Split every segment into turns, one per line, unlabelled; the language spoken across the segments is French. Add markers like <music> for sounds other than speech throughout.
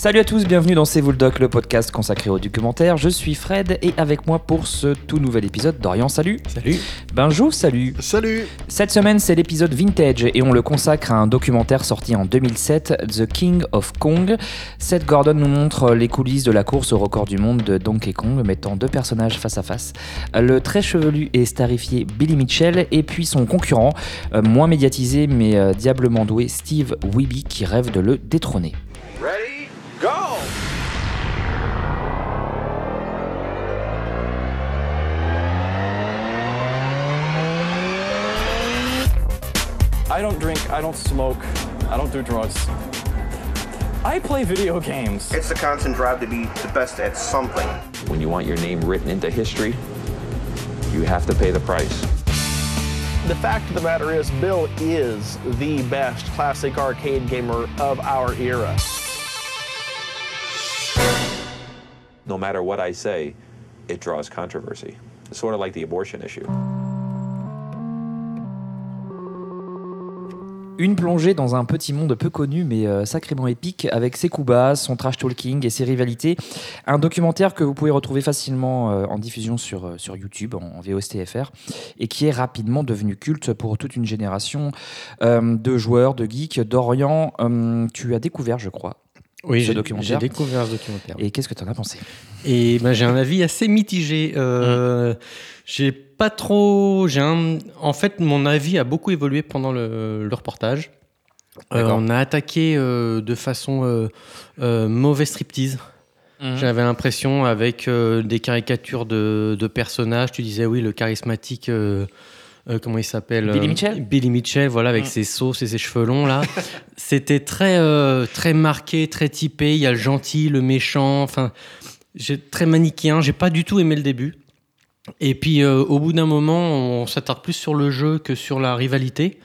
Salut à tous, bienvenue dans C'est vous le doc, le podcast consacré au documentaire. Je suis Fred et avec moi pour ce tout nouvel épisode, Dorian, salut.
Salut.
Benjo, salut.
Salut.
Cette semaine, c'est l'épisode Vintage et on le consacre à un documentaire sorti en 2007, The King of Kong. Seth Gordon nous montre les coulisses de la course au record du monde de Donkey Kong, mettant deux personnages face à face. Le très chevelu et starifié Billy Mitchell et puis son concurrent, euh, moins médiatisé mais euh, diablement doué, Steve Wiebe qui rêve de le détrôner.
Ready,
I don't drink, I don't smoke, I don't do drugs. I play video games.
It's the constant drive to be the best at something.
When you want your name written into history, you have to pay the price.
The fact of the matter is, Bill is the best classic arcade gamer of our era.
No matter what I say, it draws controversy. It's sort of like the abortion issue.
Une plongée dans un petit monde peu connu mais euh, sacrément épique avec ses coups bas, son trash talking et ses rivalités. Un documentaire que vous pouvez retrouver facilement euh, en diffusion sur, euh, YouTube en, VOSTFR et qui est rapidement devenu culte pour toute une génération de joueurs, de geeks. Dorian, euh, tu as découvert, je crois.
Oui,
Ce
j'ai
documentaire.
j'ai découvert ce documentaire.
Et qu'est-ce que tu en as pensé?
Et ben, j'ai un avis assez mitigé. Euh, J'ai pas trop. J'ai un. En fait, mon avis a beaucoup évolué pendant le, le reportage. Euh, on a attaqué euh, de façon euh, euh, mauvais striptease. J'avais l'impression avec euh, des caricatures de, de personnages. Tu disais oui, le charismatique. Euh, comment il s'appelle
Billy
euh,
Mitchell
Billy Mitchell, voilà, avec
Mm.
ses sauces et ses cheveux longs là. <laughs> C'était très euh, très marqué, très typé. Il y a le gentil, le méchant. Enfin, j'ai très manichéen. J'ai pas du tout aimé le début. Et puis au bout d'un moment, on s'attarde plus sur le jeu que sur la rivalité.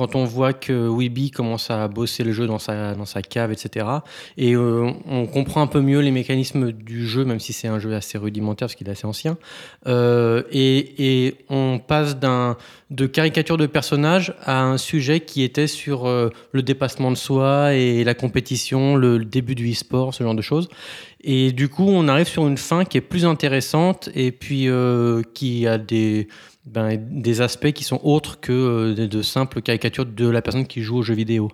Quand on voit que Weeby commence à bosser le jeu dans sa, dans sa cave, etc. Et euh, on comprend un peu mieux les mécanismes du jeu, même si c'est un jeu assez rudimentaire parce qu'il est assez ancien. Euh, et, et on passe d'un de caricature de personnage à un sujet qui était sur euh, le dépassement de soi et la compétition, le, le début du e-sport, ce genre de choses. Et du coup, on arrive sur une fin qui est plus intéressante et puis euh, qui a des, ben, des aspects qui sont autres que euh, de, simples caricatures de la personne qui joue aux jeux vidéo.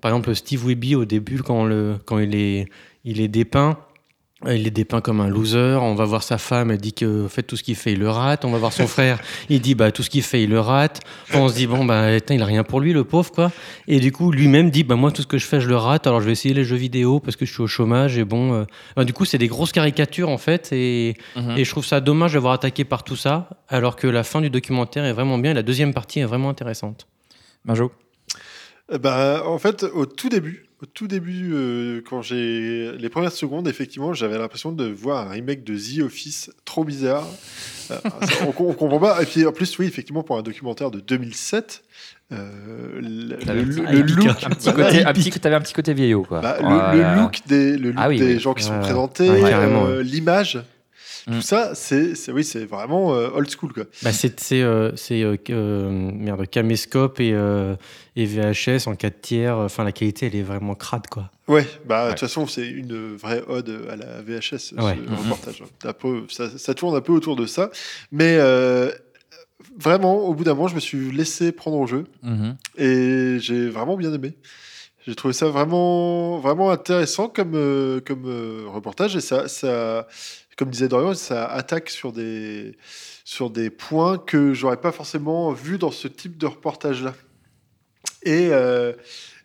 Par exemple, Steve Wiebe, au début, quand, il, est, dépeint, il est dépeint comme un loser. On va voir sa femme, elle dit que en fait, tout ce qu'il fait, il le rate. On va voir son <laughs> frère, il dit bah, tout ce qu'il fait, il le rate. Enfin, on se dit, bon, bah, putain, il a rien pour lui, le pauvre, quoi. Et du coup, lui-même dit, bah, moi, tout ce que je fais, je le rate. Alors, je vais essayer les jeux vidéo parce que je suis au chômage. Et bon, euh, enfin, du coup, c'est des grosses caricatures, en fait. Et,
Mhm.
et je trouve ça dommage d'avoir attaqué par tout ça, alors que la fin du documentaire est vraiment bien. Et la deuxième partie est vraiment intéressante.
Benjo
Euh, Bah, en fait, au tout début, au tout début, euh, quand j'ai les premières secondes, effectivement, j'avais l'impression de voir un remake de The Office trop bizarre. Euh, ça, on, on comprend pas. Et puis en plus, oui, effectivement, pour un documentaire de 2007, euh, le, look,
Un petit
Voilà,
côté, un petit, t'avais un petit côté vieillot, quoi.
Bah, le, look des, look
Ah oui,
des
oui.
gens qui sont présentés, l'image. Tout ça, c'est, oui, c'est vraiment euh, old school, quoi.
Bah, c'est c'est, euh, euh, merde, caméscope et, et VHS en 4 tiers. Enfin, la qualité, elle est vraiment crade, quoi.
Ouais, bah de
Ouais.
toute façon, c'est une vraie ode à la VHS, ce reportage. Un peu- ça, ça tourne un peu autour de ça. Mais euh, vraiment, au bout d'un moment, je me suis laissé prendre au jeu
Mhm.
et j'ai vraiment bien aimé. J'ai trouvé ça vraiment, vraiment intéressant comme, euh, comme euh, reportage et ça, ça, comme disait Dorian, ça attaque sur des, sur des points que j'aurais pas forcément vu dans ce type de reportage-là. Et euh,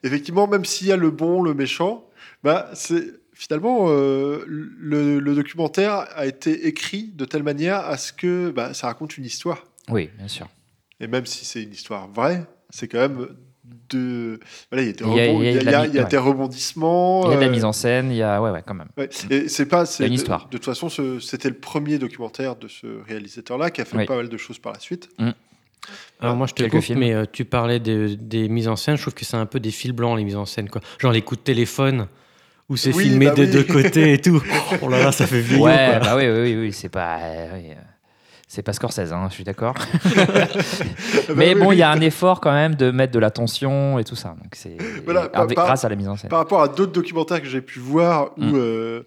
effectivement, même s'il y a le bon, le méchant, bah, c'est finalement euh, le, le documentaire a été écrit de telle manière à ce que bah, ça raconte une histoire.
Oui, bien sûr.
Et même si c'est une histoire vraie, c'est quand même de. Voilà, il y a des, rebondissements.
Il y a de la
euh,
mise en scène, il y a. Ouais, ouais, quand même.
ouais. Et c'est pas. c'est-
une
de-
histoire.
De, toute façon, c'était le premier documentaire de ce réalisateur-là qui a fait
Oui.
pas mal de choses par la suite.
Alors, moi, je te coupe,
films.
mais euh, tu parlais de- des mises en scène. Je trouve que c'est un peu des fils blancs, les mises en scène, quoi. Genre les coups de téléphone où c'est
Oui,
filmé
bah
des
oui.
deux côtés et tout. <laughs> Oh là là, ça fait vieillot,
Ouais,
quoi.
bah oui, oui, oui, oui, c'est pas. euh, oui, euh. C'est pas Scorsese, hein, je suis d'accord. <laughs>
Bah
Mais bon, il y a un effort quand même de mettre de la tension et tout ça. Donc c'est
Voilà, par-
grâce à la mise en scène.
Par rapport à d'autres documentaires que j'ai pu voir où,
Mm.
euh,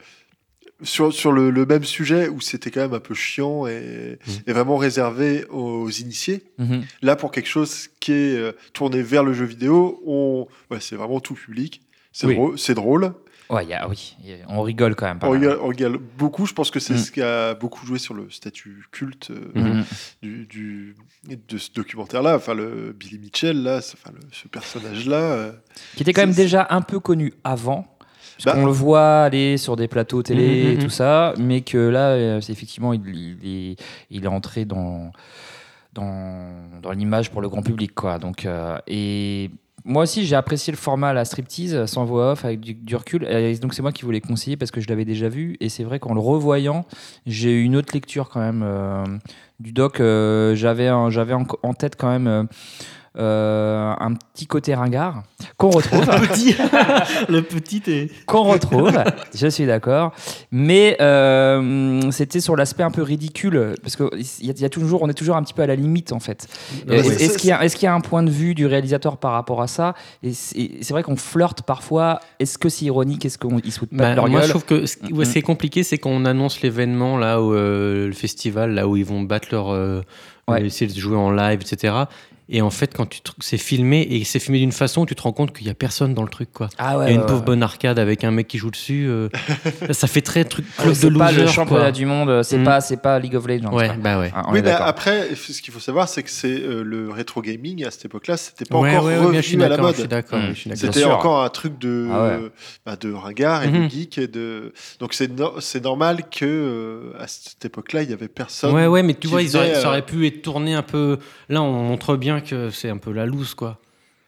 sur, sur le, le même sujet où c'était quand même un peu chiant et,
Mm.
et vraiment réservé aux initiés.
Mhm.
Là, pour quelque chose qui est euh, tourné vers le jeu vidéo, on... ouais, c'est vraiment tout public. C'est
Oui.
drôle. C'est drôle.
Ouais, y a- oui, il y a- on rigole quand même. Pas
On rigole, on rigole beaucoup. Je pense que c'est
Mm.
ce qui a beaucoup joué sur le statut culte euh,
Mhm.
du, du- de ce documentaire-là. Enfin, le Billy Mitchell, là, enfin, le- ce personnage-là. euh,
Qui était quand même déjà un peu connu avant.
Bah-
qu'on le voit aller sur des plateaux télé
Mhm,
et
mhm.
tout ça, mais que là, euh, c'est effectivement, il, il est, il est entré dans, dans, dans l'image pour le grand public. Quoi. Donc, euh, et moi aussi, j'ai apprécié le format à la striptease, sans voix off, avec du, recul. Donc, c'est moi qui voulais conseiller parce que je l'avais déjà vu. Et c'est vrai qu'en le revoyant, j'ai eu une autre lecture quand même euh, du doc. Euh, j'avais en, tête quand même. Euh, un petit côté ringard qu'on retrouve <laughs>
petit, le petit est.
qu'on retrouve, je suis d'accord. Mais euh, c'était sur l'aspect un peu ridicule, parce qu'il y, a- il y a toujours, on est toujours un petit peu à la limite en fait.
Ouais,
Est-ce
c'est-
qu'il y, a- y un point de vue du réalisateur par rapport à ça? Et c'est c'est vrai qu'on flirte parfois. Est-ce que c'est ironique? Est-ce qu'ils se foutent pas
Bah,
de leur
moi, je trouve que ce qui, ouais, est compliqué, c'est qu'on annonce l'événement, là, où, euh, le festival, là où ils vont battre leur. euh,
Ouais.
essayer de jouer en live, etc. Et en fait, quand tu te- c'est filmé, et c'est filmé d'une façon tu te rends compte qu'il n'y a personne dans le truc, quoi.
Ah
Il
ouais,
y a une
ouais,
pauvre
ouais.
bonne arcade avec un mec qui joue dessus. euh, <laughs> ça fait très truc
Ah,
club de
C'est pas le
loser,
championnat
quoi.
du monde, c'est
Mhm.
pas, c'est pas League of Legends.
Ouais, bah ouais.
Ah,
oui, après, ce qu'il faut savoir, c'est que c'est euh, le rétro gaming à cette époque-là, c'était pas
Ouais,
encore revenu
bien, je suis
à la
d'accord,
mode.
Bien
C'était encore un truc de,
Ah ouais.
bah, de ringard et de geek. Et de... Donc c'est no- c'est normal que euh, à cette époque-là, il y avait personne.
Ouais, ouais, mais tu vois, ils auraient,
faisait,
ça aurait pu être tourné un peu. Là, on montre bien que c'est un peu la loose, quoi.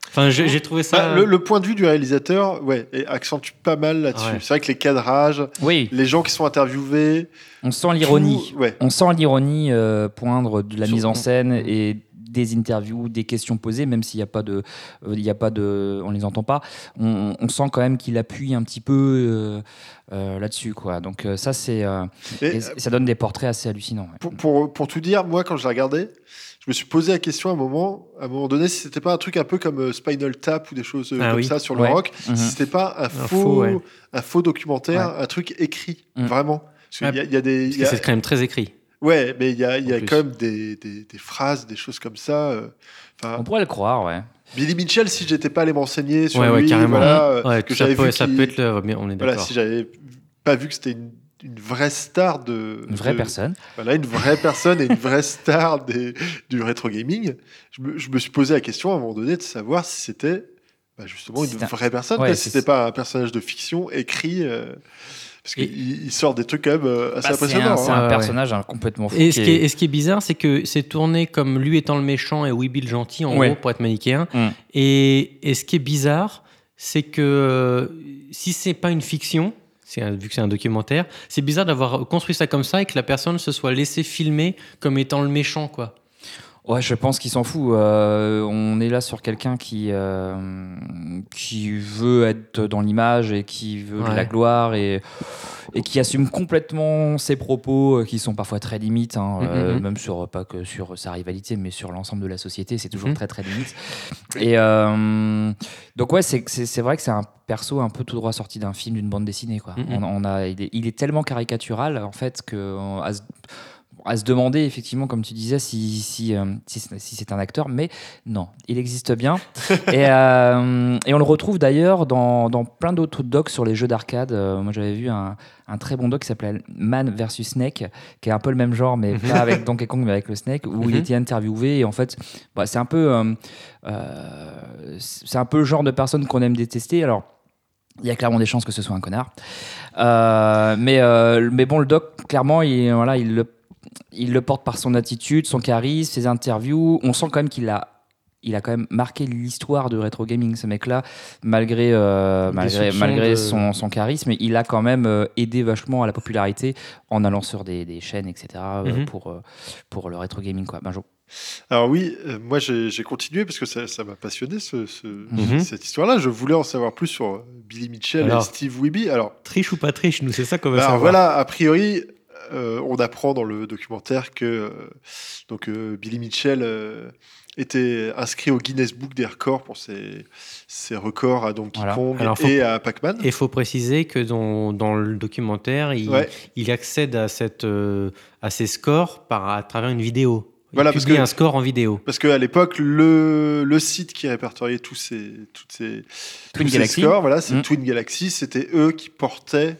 Enfin, j'ai trouvé ça.
Bah, le, le point de vue du réalisateur, ouais, accentue pas mal là-dessus.
Ouais.
C'est vrai que les cadrages,
Oui,
les gens qui sont interviewés,
on sent l'ironie.
tout- ouais.
On sent l'ironie euh, poindre de la
Sur-
mise en scène et des interviews, des questions posées, même s'il n'y a pas de, euh, il y a pas de, on les entend pas. On, on sent quand même qu'il appuie un petit peu euh, euh, là-dessus, quoi. Donc euh, ça, c'est, euh, ça donne des portraits assez hallucinants. ouais.
pour, pour, pour tout dire, moi, quand je l'ai regardé, je me suis posé la question à un moment, à un moment donné, si c'était pas un truc un peu comme euh, Spinal Tap ou des choses euh,
Ah
comme
oui.
ça sur
Ouais.
le rock,
Mhm.
si c'était pas un, faux,
faux, ouais.
un faux documentaire, un truc écrit,
Mhm.
vraiment. Parce qu'il y, a- il y a des, a-
c'est quand même très écrit.
ouais, mais il y a, y quand même des, des, des phrases, des choses comme ça. euh, enfin,
On pourrait le croire, ouais.
Billy Mitchell, si j'étais pas allé m'enseigner sur
Ouais, ouais,
lui,
carrément.
voilà,
Ouais,
que
ça,
j'avais
peut,
vu
ça peut être le. On est
voilà,
d'accord.
si j'avais pas vu que c'était une, une vraie star de
Une vraie
de-
personne.
Voilà, une vraie personne et une vraie star des, du rétro gaming. Je me, je me suis posé la question à un moment donné de savoir si c'était bah, justement une
un-
vraie personne,
Ouais,
si c'était pas un personnage de fiction écrit. euh, parce qu'il il sort des trucs quand même euh, assez
Bah, c'est
impressionnants.
un, c'est
hein.
un personnage hein, complètement fou.
Et ce,
qui
est,
est-
et ce qui est bizarre, c'est que c'est tourné comme lui étant le méchant et Weeby le gentil, en
Ouais.
gros, pour être manichéen.
Mm.
Et, et ce qui est bizarre, c'est que euh, si c'est pas une fiction, vu que c'est un documentaire, c'est bizarre d'avoir construit ça comme ça et que la personne se soit laissée filmer comme étant le méchant, quoi.
Ouais, je pense qu'il s'en fout. Euh, on est là sur quelqu'un qui, euh, qui veut être dans l'image et qui veut de la gloire et, et qui assume complètement ses propos euh, qui sont parfois très limites, hein, euh,
Mhm.
même sur pas que sur sa rivalité, mais sur l'ensemble de la société, c'est toujours très très limite. Et donc ouais, c'est vrai que c'est un perso un peu tout droit sorti d'un film, d'une bande dessinée quoi. On, on a, il est, il est tellement caricatural en fait que à se- à se demander effectivement, comme tu disais, si, si, euh, si, c'est- si c'est un acteur, mais non, il existe bien. <laughs> et, euh, et on le retrouve d'ailleurs dans, dans plein d'autres docs sur les jeux d'arcade. Euh, moi j'avais vu un, un très bon doc qui s'appelait Man vs Snake, qui est un peu le même genre, mais pas avec Donkey Kong, mais avec le Snake, où il
Mhm.
était interviewé. Et en fait, bah, c'est un peu, c'est un peu le genre de personne qu'on aime détester. Alors, il y a clairement des chances que ce soit un connard. Euh, mais, euh, mais bon, le doc, clairement, il, voilà, il, le, il le porte par son attitude, son charisme, ses interviews. On sent quand même qu'il a. Il a quand même marqué l'histoire de rétro gaming, ce mec-là, malgré, euh, malgré,
soupçons
malgré
de-
son, son charisme. Il a quand même euh, aidé vachement à la popularité en allant sur des, des chaînes, etc., euh,
Mhm.
pour, pour le rétro gaming. Quoi. Benjo.
Alors oui, euh, moi j'ai continué parce que ça m'a passionné ce, ce-
Mhm.
cette histoire-là. Je voulais en savoir plus sur Billy Mitchell
Alors.
et Steve Weeby. Alors,
Triche ou pas triche, nous, c'est ça qu'on va
alors
savoir.
voilà, a priori, euh, on apprend dans le documentaire que euh, donc, euh, Billy Mitchell était inscrit au Guinness Book des records pour ses, ses records à Donkey
Voilà.
Kong
Alors, faut-
et à Pac-Man.
Et il faut préciser que dans, dans le documentaire, il,
Ouais.
il accède à, cette, à ces scores par, à travers une vidéo. Il
Voilà, parce que-
un score en vidéo.
Parce qu'à l'époque, le, le site qui répertoriait tous ces, toutes ces,
Twin
tous ces scores, voilà, c'est
Mm.
Twin Galaxy, c'était eux qui portaient,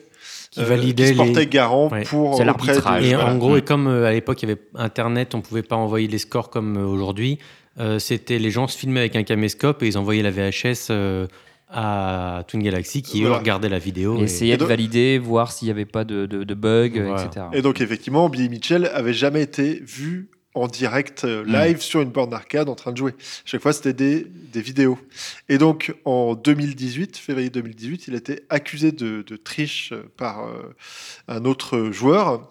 Qui
euh, qui se portaient
les-
garant
Ouais.
pour de-
l'arbitrage.
Et
voilà.
en gros,
Mm.
et comme euh, à l'époque il y avait Internet, on pouvait pas envoyer les scores comme euh, aujourd'hui. euh, C'était les gens se filmaient avec un caméscope et ils envoyaient la VHS euh, à Twin Galaxy qui eux
Voilà.
regardaient la vidéo.
Et
Et
de valider, voir s'il n'y avait pas de, de, de bugs,
Voilà.
etc.
Et donc, effectivement, Billy Mitchell avait jamais été vu en direct euh, live sur une borne d'arcade en train de jouer. Chaque fois, c'était des, des vidéos. Et donc, en 2018, février 2018, il a été accusé de, de triche par euh, un autre joueur.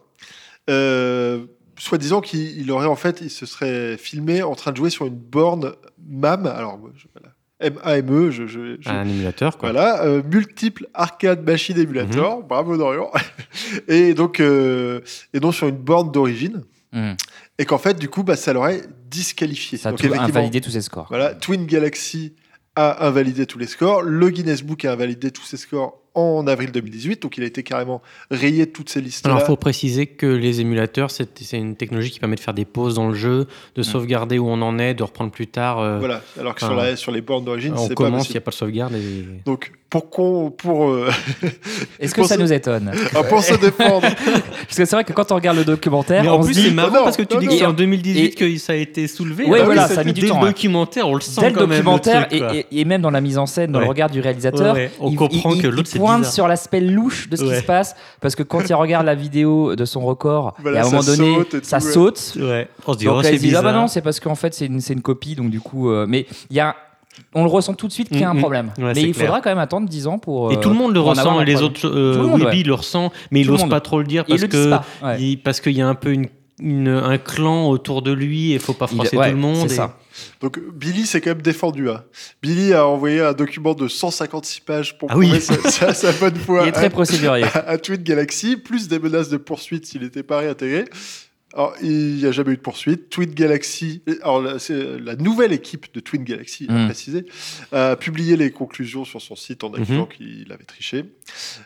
Euh, Soi-disant qu'il il aurait en fait, il se serait filmé en train de jouer sur une borne MAM. Alors, je- voilà. M-A-M-E, je, je- je-
un émulateur quoi.
voilà, euh, multiple arcade machine émulator, bravo Dorian. <laughs> et donc, euh, et donc sur une borne d'origine,
Mm.
Et qu'en fait, du coup, bah, ça l'aurait disqualifié.
Ça
donc,
invalidé tous ces scores.
Voilà, Twin Galaxy a invalidé tous les scores, le Guinness Book a invalidé tous ses scores en avril 2018, donc il a été carrément rayé de toutes ces listes-là.
Alors, il faut préciser que les émulateurs, c'est une technologie qui permet de faire des pauses dans le jeu, de sauvegarder où on en est, de reprendre plus tard. euh,
Voilà, alors que
Enfin,
sur, la- sur les bornes d'origine,
on
c'est pas
commence, il n'y a pas de sauvegarde. Et...
Donc, pour qu'on, pour, euh, <laughs>
Est-ce <laughs> que ça
se-
nous étonne <laughs>
ah, pour se défendre,
Parce que c'est vrai que quand on regarde le documentaire,
Mais
on
en
se
plus,
dit
c'est marrant
non,
parce que tu
non,
dis que c'est en 2018
Et-
que ça a été soulevé.
Ouais,
Alors
voilà,
oui,
ça a mis
dès
du temps,
le
ouais.
documentaire, on le sent
dès le
quand même,
documentaire et, même dans la mise en scène, dans le regard du réalisateur.
On comprend que l'autre,
pointe sur l'aspect louche de ce qui se passe parce que quand il regarde la vidéo de son record,
Voilà,
et à un moment donné, ça
ouais.
saute.
Ouais. On se dit,
Donc
oh,
là, ah bah
bizarre.
non, c'est parce qu'en fait c'est une, c'est une copie, donc du coup, euh, mais il y a, on le ressent tout de suite qu'il y a un
Mm, mm.
problème.
Ouais,
mais il
clair.
faudra quand même attendre 10 ans pour.
Et
euh,
tout le monde le ressent, et les
problème.
autres, euh,
le monde,
Weeby
ouais.
le ressent, mais il
Tout
n'ose pas trop le dire parce
le
que
pas, ouais.
il- parce qu'il y a un peu une, une- un clan autour de lui et il faut pas
Il-
froisser
ouais,
tout le monde.
c'est
et-
ça.
Donc Billy s'est quand même défendu. hein. Billy a envoyé un document de 156 pages pour
Ah oui.
sa, sa- sa bonne foi
Il est très
à,
procédurier.
à- à Twin Galaxy, plus des menaces de poursuite s'il n'était pas réintégré. Alors, il n'y a jamais eu de poursuite. Twin Galaxy, alors là, c'est la nouvelle équipe de Twin Galaxy, à
Mm.
préciser, a publié les conclusions sur son site en accusant
Mhm.
qu'il avait triché.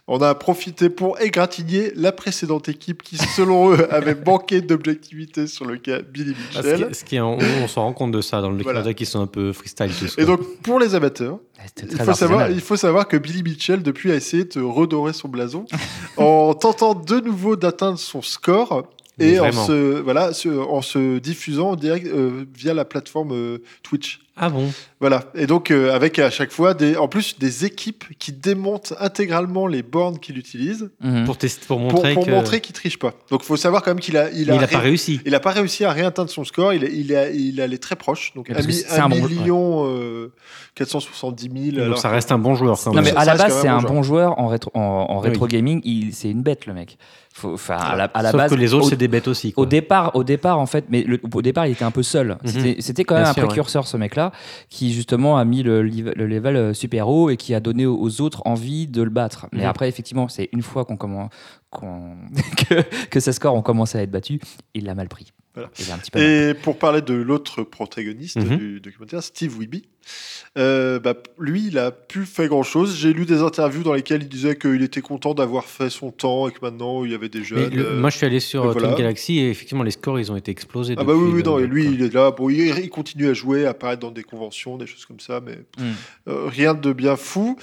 On a profité pour égratigner la précédente équipe qui, selon eux, <laughs> avait manqué d'objectivité sur le cas Billy
Ah, ce
Mitchell.
qui- ce qui est- on, on s'en rend compte de ça dans le
Voilà.
qui sont un peu freestyle tous.
Et donc, pour les amateurs, Il faut, savoir, il faut savoir que Billy Mitchell, depuis, a essayé de redorer son blason en tentant de nouveau d'atteindre son score et en se, voilà, se- en se diffusant direct euh, via la plateforme euh, Twitch.
Ah bon?
Voilà. Et donc, euh, avec à chaque fois, des, en plus, des équipes qui démontent intégralement les bornes qu'il utilise
Mhm.
pour, tester, pour
pour,
montrer
pour
que.
montrer qu'il triche pas. Donc, il faut savoir quand même qu'il a, il a,
il pas réussi.
il a pas réussi à réatteindre son score. Il, est- il, a, il allait très proche. Donc, un,
que
mi-
c'est
un
un bon-
million euh, 470 000.
Donc ça reste un bon joueur quand
Non mais à la base c'est un
bon
joueur en rétro, en, en
Oui.
rétro gaming, il, c'est une bête le mec. Faut, à la, à la
Sauf
base.
que les autres,
au,
c'est des bêtes aussi.
au départ, au départ en fait, mais le- au départ il était un peu seul.
Mhm.
C'était- quand
Bien
même un
sûr, ouais.
précurseur ce mec-là, qui justement a mis le, level euh, super haut et qui a donné aux, autres envie de le battre. Mais
Mhm.
après effectivement, c'est une fois qu'on commence, <laughs> que, que ses scores ont commencé à être battus, il l'a mal pris.
Voilà.
Il a un petit peu mal
Et pour parler de l'autre protagoniste
Mhm.
du documentaire, Steve Wiebe, euh, bah, lui, il a plus fait grand-chose. J'ai lu des interviews dans lesquelles il disait qu'il était content d'avoir fait son temps et que maintenant il y avait des
Mais
jeunes.
le-
euh,
moi, je suis allé sur euh,
voilà.
Galaxy et effectivement, les scores, ils ont été explosés.
ah bah oui, oui, non, et lui,
quoi.
il est là. Bon, il, il continue à jouer, à apparaître dans des conventions, des choses comme ça, mais
Mm.
euh, rien de bien fou.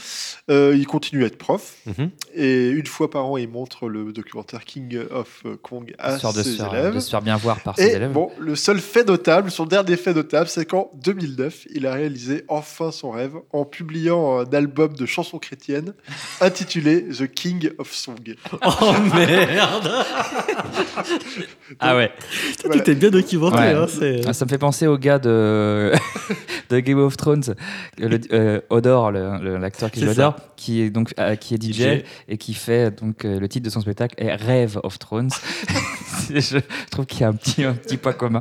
Euh, il continue à être prof.
Mhm.
Et une fois par an, il montre le documentaire King of Kong à
histoire de se,
ses
faire,
élèves.
de se faire bien voir par ses
Et bon, le seul fait notable, son dernier fait notable, c'est qu'en 2009, il a réalisé enfin son rêve en publiant un album de chansons chrétiennes intitulé The King of Song. <laughs>
Oh merde <laughs>
ah ouais.
Tu t'es bien documenté.
Ouais.
Hein,
Ah, ça me fait penser au gars de <laughs> de Game of Thrones, le, euh, Odor, l'acteur qui joue. Odor, qui est donc euh, qui est DJ,
DJ.
et qui fait donc euh, le titre de son spectacle est Rêve of Thrones. <laughs> je, trouve qu'il y a un petit un petit point commun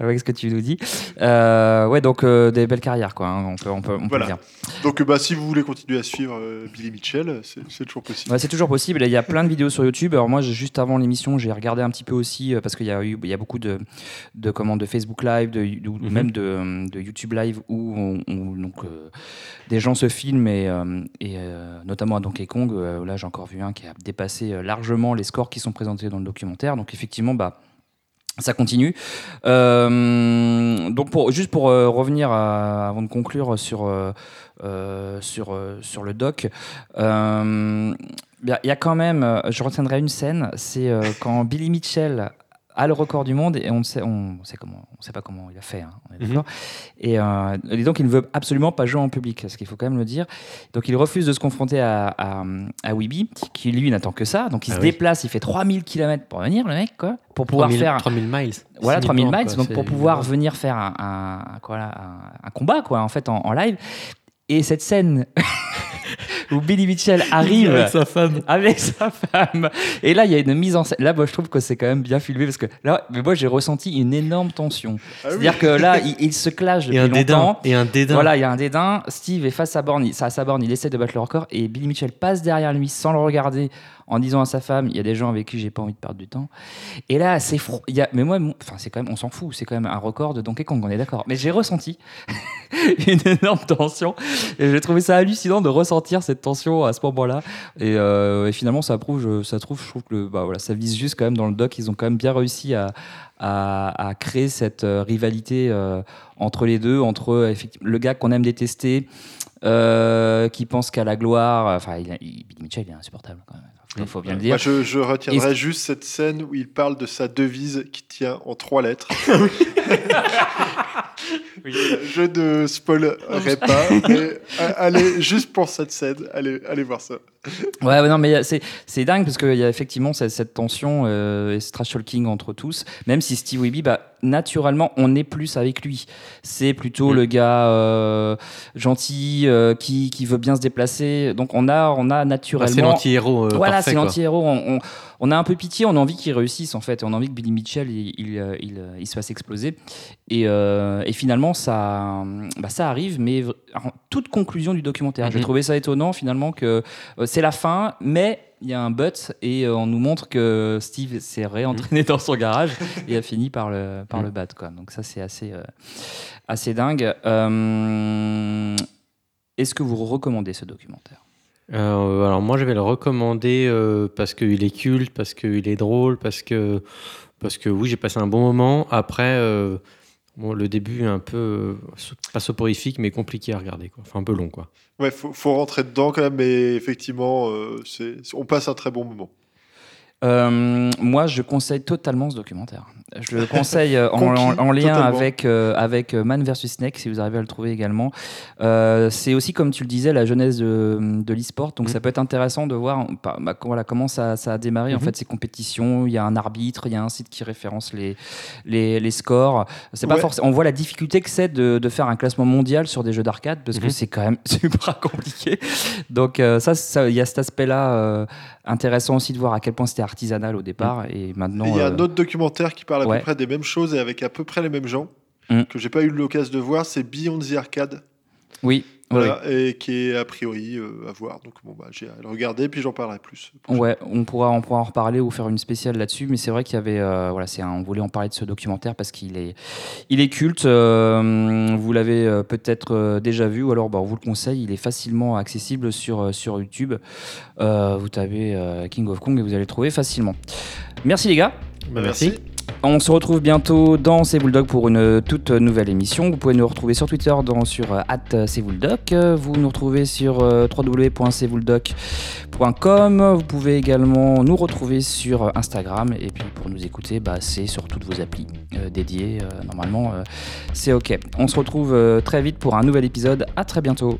avec ce que tu nous dis. Ouais, donc des belles carrières quoi. hein, on peut on peut on peut
Voilà.
dire.
Donc, bah, si vous voulez continuer à suivre Billy Mitchell, c'est toujours possible.
Ouais, c'est toujours possible. Il y a plein de vidéos sur YouTube. Alors moi, juste avant l'émission, j'ai regardé un petit peu aussi parce qu'il y a eu, il y a beaucoup de, de comment, de Facebook Live, de, de- ou
Mhm.
même de, de YouTube Live où, on- donc euh, des gens se filment et, euh, euh, notamment à Donkey Kong. là, j'ai encore vu un qui a dépassé largement les scores qui sont présentés dans le documentaire. Donc effectivement, bah ça continue. Donc pour, juste pour revenir avant de conclure sur, sur, sur le doc, il y, a- quand même, je retiendrai une scène, c'est quand Billy Mitchell a le record du monde et on ne sait, on sait, comment, on sait pas comment il a fait, hein, on est
Mhm.
et, euh, et donc il ne veut absolument pas jouer en public, ce qu'il faut quand même le dire. Donc il refuse de se confronter à, à, à Weeby, qui lui n'attend que ça. Donc il
Ah
se
oui.
déplace, il fait 3000 km pour venir, le mec, quoi, pour pouvoir
3000,
faire
3000 miles.
voilà
6000
3000
bornes,
miles
quoi,
donc
c'est
pour pouvoir
énorme.
venir faire un, un- quoi, un, un combat quoi en fait en, en live et cette scène <laughs> où Billy Mitchell arrive
Avec sa femme.
avec sa femme et là il y a une mise en scène là moi je trouve que c'est quand même bien filmé parce que là mais moi j'ai ressenti une énorme tension
Ah oui.
c'est à dire que là il, il se clash depuis
Et un dédain.
longtemps
Et un dédain.
voilà, il y a un dédain. Steve est face à borne, il, à sa borne, il essaie de battre le record et Billy Mitchell passe derrière lui sans le regarder en disant à sa femme il y a des gens avec qui j'ai pas envie de perdre du temps. Et là, c'est fro- il y a mais moi enfin c'est quand même on s'en fout, c'est quand même un record de Donkey Kong, on est d'accord. Mais j'ai ressenti <laughs> une énorme tension et j'ai trouvé ça hallucinant de ressentir cette tension à ce moment-là et, euh, et finalement ça prouve je- ça trouve je trouve que le- bah voilà, ça vise juste quand même dans le doc, ils ont quand même bien réussi à à, à créer cette euh, rivalité euh, entre les deux, entre effectivement, le gars qu'on aime détester, euh, qui pense qu'à la gloire. Enfin, il, il- Billy Mitchell, il est insupportable quand même. Il faut bien le dire.
Moi, je, je retiendrai
Et-
juste cette scène où il parle de sa devise qui tient en trois lettres. <laughs> Je ne spoilerai pas, mais a- allez, juste pour cette scène, allez, allez voir ça.
Ouais, ouais, non, mais c'est c'est dingue parce qu'il y a effectivement cette, cette tension euh, et ce trash talking entre tous. Même si Steve Weeby, bah, naturellement, on est plus avec lui. C'est plutôt
Mm.
le gars euh, gentil euh, qui, qui veut bien se déplacer. Donc on a, on a
Bah,
naturellement.
c'est l'anti-héros. euh,
voilà, c'est l'anti-héros. On, on- on a un peu pitié, on a envie qu'il réussisse en fait. On a envie que Billy Mitchell il, il, euh, il, euh, il se fasse exploser. Et, euh, et finalement, ça, bah, ça arrive, mais en toute conclusion du documentaire. J'ai
Mhm.
trouvé ça étonnant finalement que euh, c'est la fin, mais il y a un but et euh, on nous montre que Steve s'est réentraîné dans son garage <laughs> et a fini par le, par le battre. Quoi. Donc ça, c'est assez, euh, assez dingue. Euh, Est-ce que vous recommandez ce documentaire?
Euh, alors moi je vais le recommander parce qu'il est culte, parce qu'il est drôle, parce que, parce que oui j'ai passé un bon moment. Après bon, le début est un peu, pas soporifique mais compliqué à regarder. Quoi. Enfin un peu long quoi.
Ouais, faut, faut rentrer dedans quand même, mais effectivement, euh, c'est, on passe un très bon moment.
Euh, moi, je conseille totalement ce documentaire. Je le conseille euh, en,
Conquis,
en- en lien
totalement.
avec, euh, avec euh, Man vs Snake, si vous arrivez à le trouver également. Euh, c'est aussi, comme tu le disais, la jeunesse de, de l'e-sport. Donc,
Mhm.
ça peut être intéressant de voir bah, bah, voilà, comment ça, ça a démarré, en
Mhm.
fait, ces compétitions. Il y a un arbitre, il y a un site qui référence les, les, les scores. C'est pas forcément. On voit la difficulté que c'est de, de faire un classement mondial sur des jeux d'arcade parce que
Mhm.
c'est quand même <laughs> super compliqué. Donc, euh, ça, ça, il y a cet aspect-là intéressant aussi de voir à quel point c'était artisanal au départ et maintenant.
Il y a un autre documentaire qui parle à
ouais.
peu près des mêmes choses et avec à peu près les mêmes gens,
Mm.
que j'ai pas eu l'occasion de voir, c'est Beyond the Arcade.
Oui.
Voilà, et qui est a priori euh, à voir. Donc bon, bah, j'ai à le regarder, puis j'en parlerai plus.
Ouais, on pourra, on pourra en reparler ou faire une spéciale là-dessus, mais c'est vrai qu'il y avait, euh, voilà, c'est un- on voulait en parler de ce documentaire parce qu'il est, il est culte. euh, vous l'avez euh, peut-être euh, déjà vu, ou alors bah, on vous le conseille. Il est facilement accessible sur euh, sur YouTube. Euh, vous tapez euh, King of Kong et vous allez le trouver facilement. Merci les gars.
Bah,
merci.
On se retrouve bientôt dans C'est pour une toute nouvelle émission. Vous pouvez nous retrouver sur Twitter dans, sur euh, @cbulldog. Vous nous retrouvez sur euh, www.cbulldog.com. Vous pouvez également nous retrouver sur euh, Instagram. Et puis pour nous écouter, bah, c'est sur toutes vos applis euh, dédiées. Euh, normalement, euh, c'est OK. On se retrouve euh, très vite pour un nouvel épisode. À très bientôt.